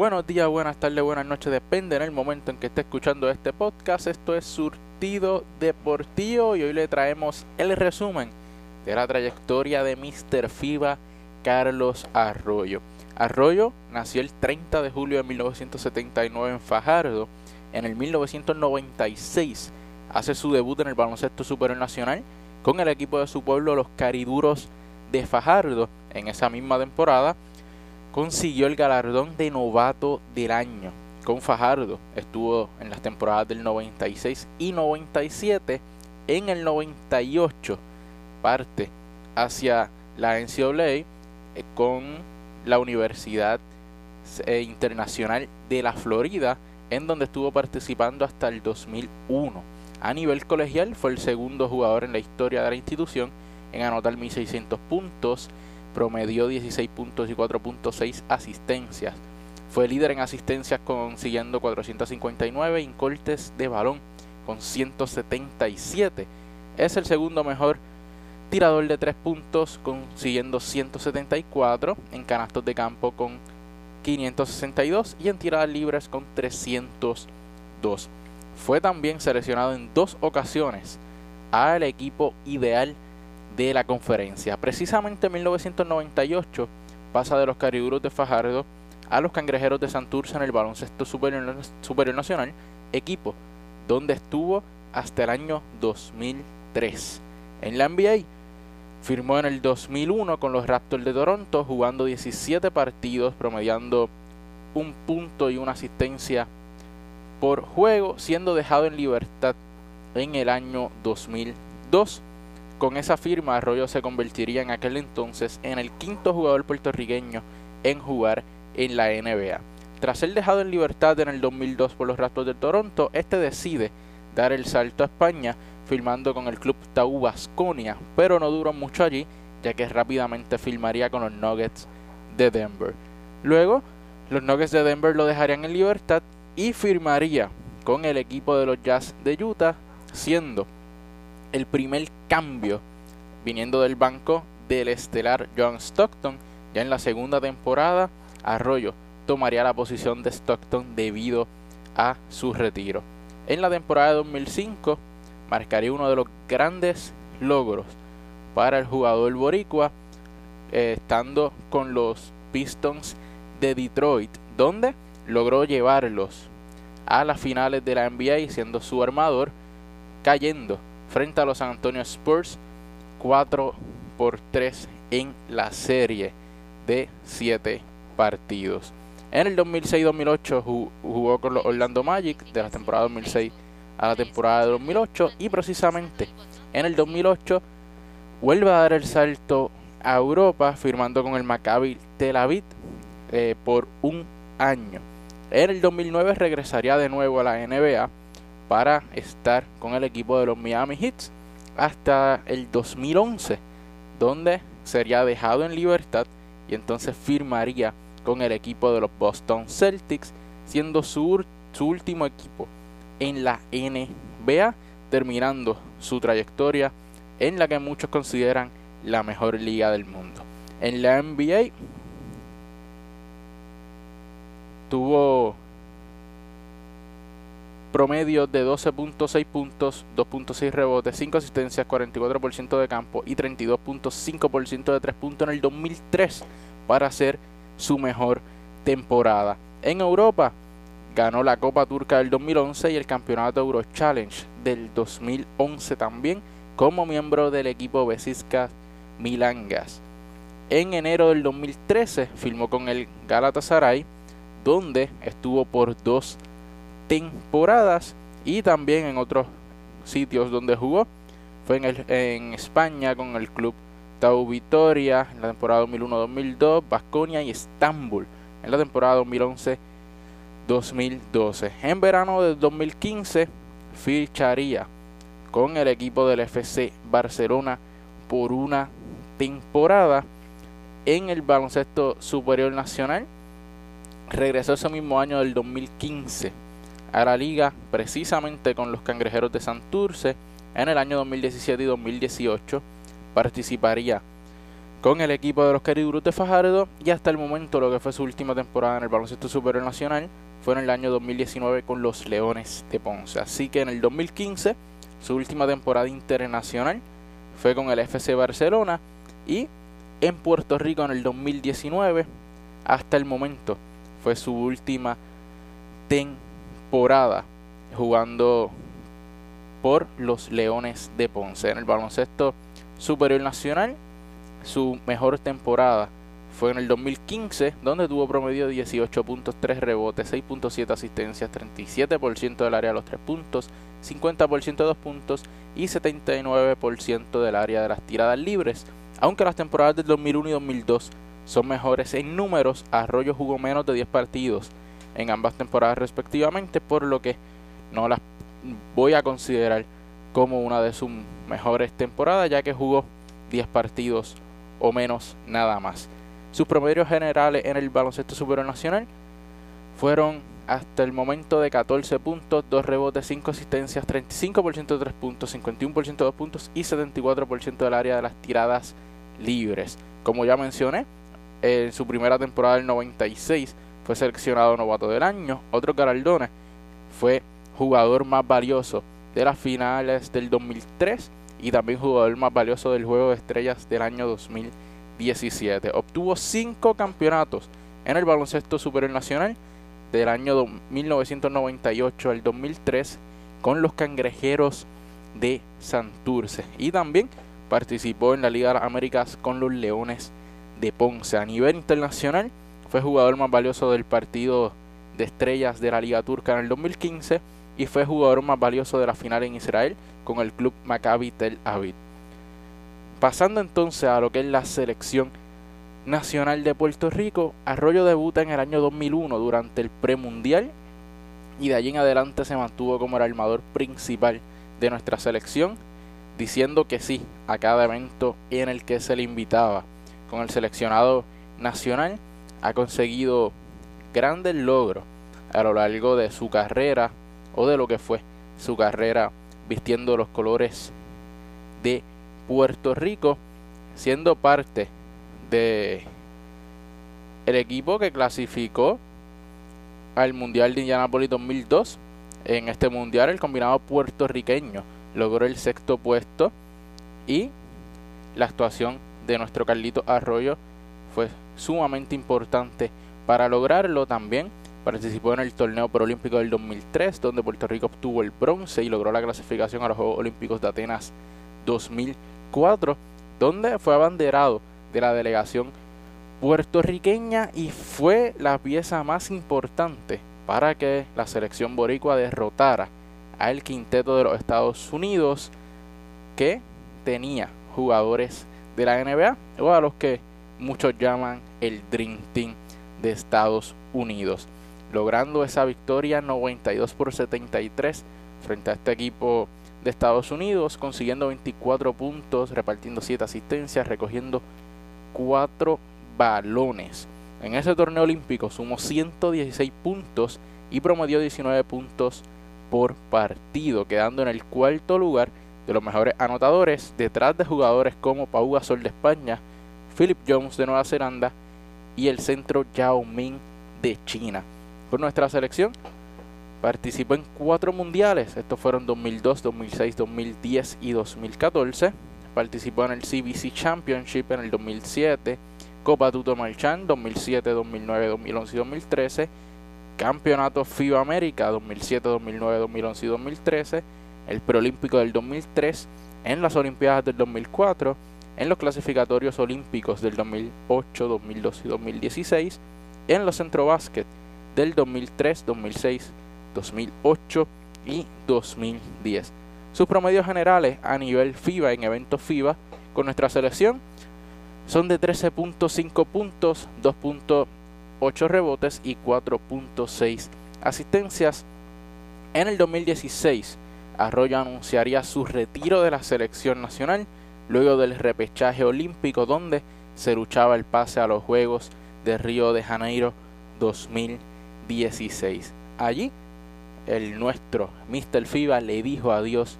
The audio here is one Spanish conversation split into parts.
Buenos días, buenas tardes, buenas noches, depende en el momento en que esté escuchando este podcast. Esto es Surtido Deportivo y hoy le traemos el resumen de la trayectoria de Mr. FIBA Carlos Arroyo. Arroyo nació el 30 de julio de 1979 en Fajardo. En el 1996 hace su debut en el baloncesto superior nacional con el equipo de su pueblo, los Cariduros de Fajardo. En esa misma temporada consiguió el galardón de novato del año con Fajardo. Estuvo en las temporadas del 96 y 97. En el 98 parte hacia la NCAA eh, con la Universidad eh, Internacional de la Florida, en donde estuvo participando hasta el 2001. A nivel colegial fue el segundo jugador en la historia de la institución en anotar 1.600 puntos, promedió 16 puntos y 4.6 asistencias. Fue líder en asistencias consiguiendo 459 incortes de balón con 177. Es el segundo mejor tirador de 3 puntos consiguiendo 174 en canastos de campo con 562 y en tiradas libres con 302. Fue también seleccionado en dos ocasiones al equipo ideal de la conferencia. Precisamente en 1998 pasa de los Cariduros de Fajardo a los Cangrejeros de Santurce en el baloncesto superior, superior nacional, equipo donde estuvo hasta el año 2003. En la NBA firmó en el 2001 con los Raptors de Toronto, jugando 17 partidos, promediando un punto y una asistencia por juego, siendo dejado en libertad en el año 2002. Con esa firma, Arroyo se convertiría en aquel entonces en el quinto jugador puertorriqueño en jugar en la NBA. Tras ser dejado en libertad en el 2002 por los Raptors de Toronto, este decide dar el salto a España, firmando con el club Tau Basconia, pero no duró mucho allí, ya que rápidamente firmaría con los Nuggets de Denver. Luego, los Nuggets de Denver lo dejarían en libertad y firmaría con el equipo de los Jazz de Utah, siendo el primer cambio viniendo del banco del estelar John Stockton. Ya en la segunda temporada, Arroyo tomaría la posición de Stockton debido a su retiro. En la temporada de 2005 marcaría uno de los grandes logros para el jugador boricua, eh, estando con los Pistons de Detroit, donde logró llevarlos a las finales de la NBA siendo su armador, cayendo frente a los San Antonio Spurs 4 por 3 en la serie de 7 partidos. En el 2006-2008 jugó con los Orlando Magic de la temporada 2006 a la temporada de 2008 y precisamente en el 2008 vuelve a dar el salto a Europa firmando con el Maccabi Tel Aviv eh, por un año. En el 2009 regresaría de nuevo a la NBA para estar con el equipo de los Miami Heat hasta el 2011, donde sería dejado en libertad y entonces firmaría con el equipo de los Boston Celtics, siendo su, su último equipo en la NBA, terminando su trayectoria en la que muchos consideran la mejor liga del mundo. En la NBA tuvo promedio de 12.6 puntos, 2.6 rebotes, 5 asistencias, 44% de campo y 32.5% de 3 puntos en el 2003 para hacer su mejor temporada. En Europa ganó la Copa Turca del 2011 y el Campeonato Euro Challenge del 2011 también como miembro del equipo Besiskas Milangas. En enero del 2013 firmó con el Galatasaray donde estuvo por dos temporadas y también en otros sitios donde jugó. Fue en, el, en España con el club Tau Vitoria en la temporada 2001-2002, Basconia y Estambul en la temporada 2011-2012. En verano del 2015 ficharía con el equipo del FC Barcelona por una temporada en el baloncesto superior nacional. Regresó ese mismo año del 2015 a la liga precisamente con los Cangrejeros de Santurce en el año 2017 y 2018. Participaría con el equipo de los Cariduros de Fajardo y hasta el momento lo que fue su última temporada en el baloncesto superior nacional fue en el año 2019 con los Leones de Ponce. Así que en el 2015 su última temporada internacional fue con el FC Barcelona y en Puerto Rico en el 2019 hasta el momento fue su última temporada jugando por los Leones de Ponce en el baloncesto superior nacional su mejor temporada fue en el 2015, donde tuvo promedio de 18.3 rebotes, 6.7 asistencias, 37% del área de los 3 puntos, 50% de 2 puntos y 79% del área de las tiradas libres. Aunque las temporadas del 2001 y 2002 son mejores en números, Arroyo jugó menos de 10 partidos en ambas temporadas respectivamente, por lo que no las voy a considerar como una de sus mejores temporadas, ya que jugó 10 partidos o menos nada más. Sus promedios generales en el baloncesto superior nacional fueron hasta el momento de 14 puntos, 2 rebotes, 5 asistencias, 35% de 3 puntos, 51% de 2 puntos y 74% del área de las tiradas libres. Como ya mencioné, en su primera temporada del 96 fue seleccionado novato del año. Otro galardones fue jugador más valioso de las finales del 2003 y también jugador más valioso del Juego de Estrellas del año 2017. Obtuvo cinco campeonatos en el baloncesto superior nacional del año 1998 al 2003 con los Cangrejeros de Santurce y también participó en la Liga de Américas con los Leones de Ponce. A nivel internacional fue jugador más valioso del partido de estrellas de la Liga Turca en el 2015 y fue jugador más valioso de la final en Israel con el club Maccabi Tel Aviv. Pasando entonces a lo que es la selección nacional de Puerto Rico, Arroyo debuta en el año 2001 durante el premundial y de allí en adelante se mantuvo como el armador principal de nuestra selección, diciendo que sí a cada evento en el que se le invitaba. Con el seleccionado nacional ha conseguido grandes logros a lo largo de su carrera o de lo que fue su carrera vistiendo los colores de Puerto Rico, siendo parte de el equipo que clasificó al Mundial de Indianapolis 2002. En este mundial el combinado puertorriqueño logró el sexto puesto y la actuación de nuestro Carlito Arroyo fue sumamente importante para lograrlo también. Participó en el torneo preolímpico del 2003, donde Puerto Rico obtuvo el bronce y logró la clasificación a los Juegos Olímpicos de Atenas 2004, donde fue abanderado de la delegación puertorriqueña y fue la pieza más importante para que la selección boricua derrotara al quinteto de los Estados Unidos que tenía jugadores de la NBA o a los que muchos llaman el Dream Team de Estados Unidos logrando esa victoria 92 por 73 frente a este equipo de Estados Unidos, consiguiendo 24 puntos, repartiendo 7 asistencias, recogiendo 4 balones. En ese torneo olímpico sumó 116 puntos y promedió 19 puntos por partido, quedando en el cuarto lugar de los mejores anotadores, detrás de jugadores como Pau Gasol de España, Philip Jones de Nueva Zelanda y el centro Yao Ming de China por nuestra selección. Participó en cuatro mundiales, estos fueron 2002, 2006, 2010 y 2014. Participó en el CBC Championship en el 2007, Copa Tuto Marchand 2007, 2009, 2011 y 2013, Campeonato FIBA América 2007, 2009, 2011 y 2013, el Preolímpico del 2003, en las Olimpiadas del 2004, en los clasificatorios olímpicos del 2008, 2012 y 2016, en los Centro Básquet del 2003, 2006, 2008 y 2010. Sus promedios generales a nivel FIBA en eventos FIBA con nuestra selección son de 13.5 puntos, 2.8 rebotes y 4.6 asistencias. En el 2016, Arroyo anunciaría su retiro de la selección nacional luego del repechaje olímpico donde se luchaba el pase a los Juegos de Río de Janeiro 2020. 16. Allí, el nuestro Mr. FIBA le dijo adiós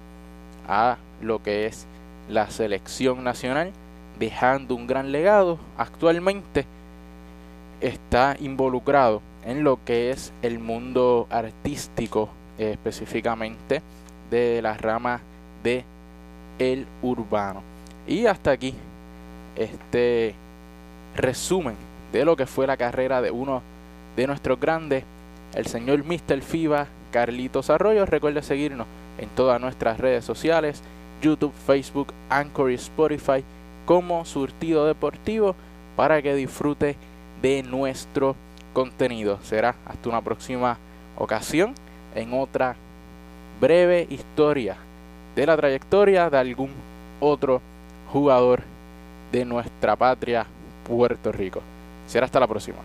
a lo que es la selección nacional dejando un gran legado. Actualmente está involucrado en lo que es el mundo artístico, específicamente de la rama de el urbano. Y hasta aquí este resumen de lo que fue la carrera de uno de nuestros grandes, el señor Mr. FIBA, Carlitos Arroyo. Recuerde seguirnos en todas nuestras redes sociales, YouTube, Facebook, Anchor y Spotify como Surtido Deportivo para que disfrute de nuestro contenido. Será hasta una próxima ocasión en otra breve historia de la trayectoria de algún otro jugador de nuestra patria Puerto Rico. Será hasta la próxima.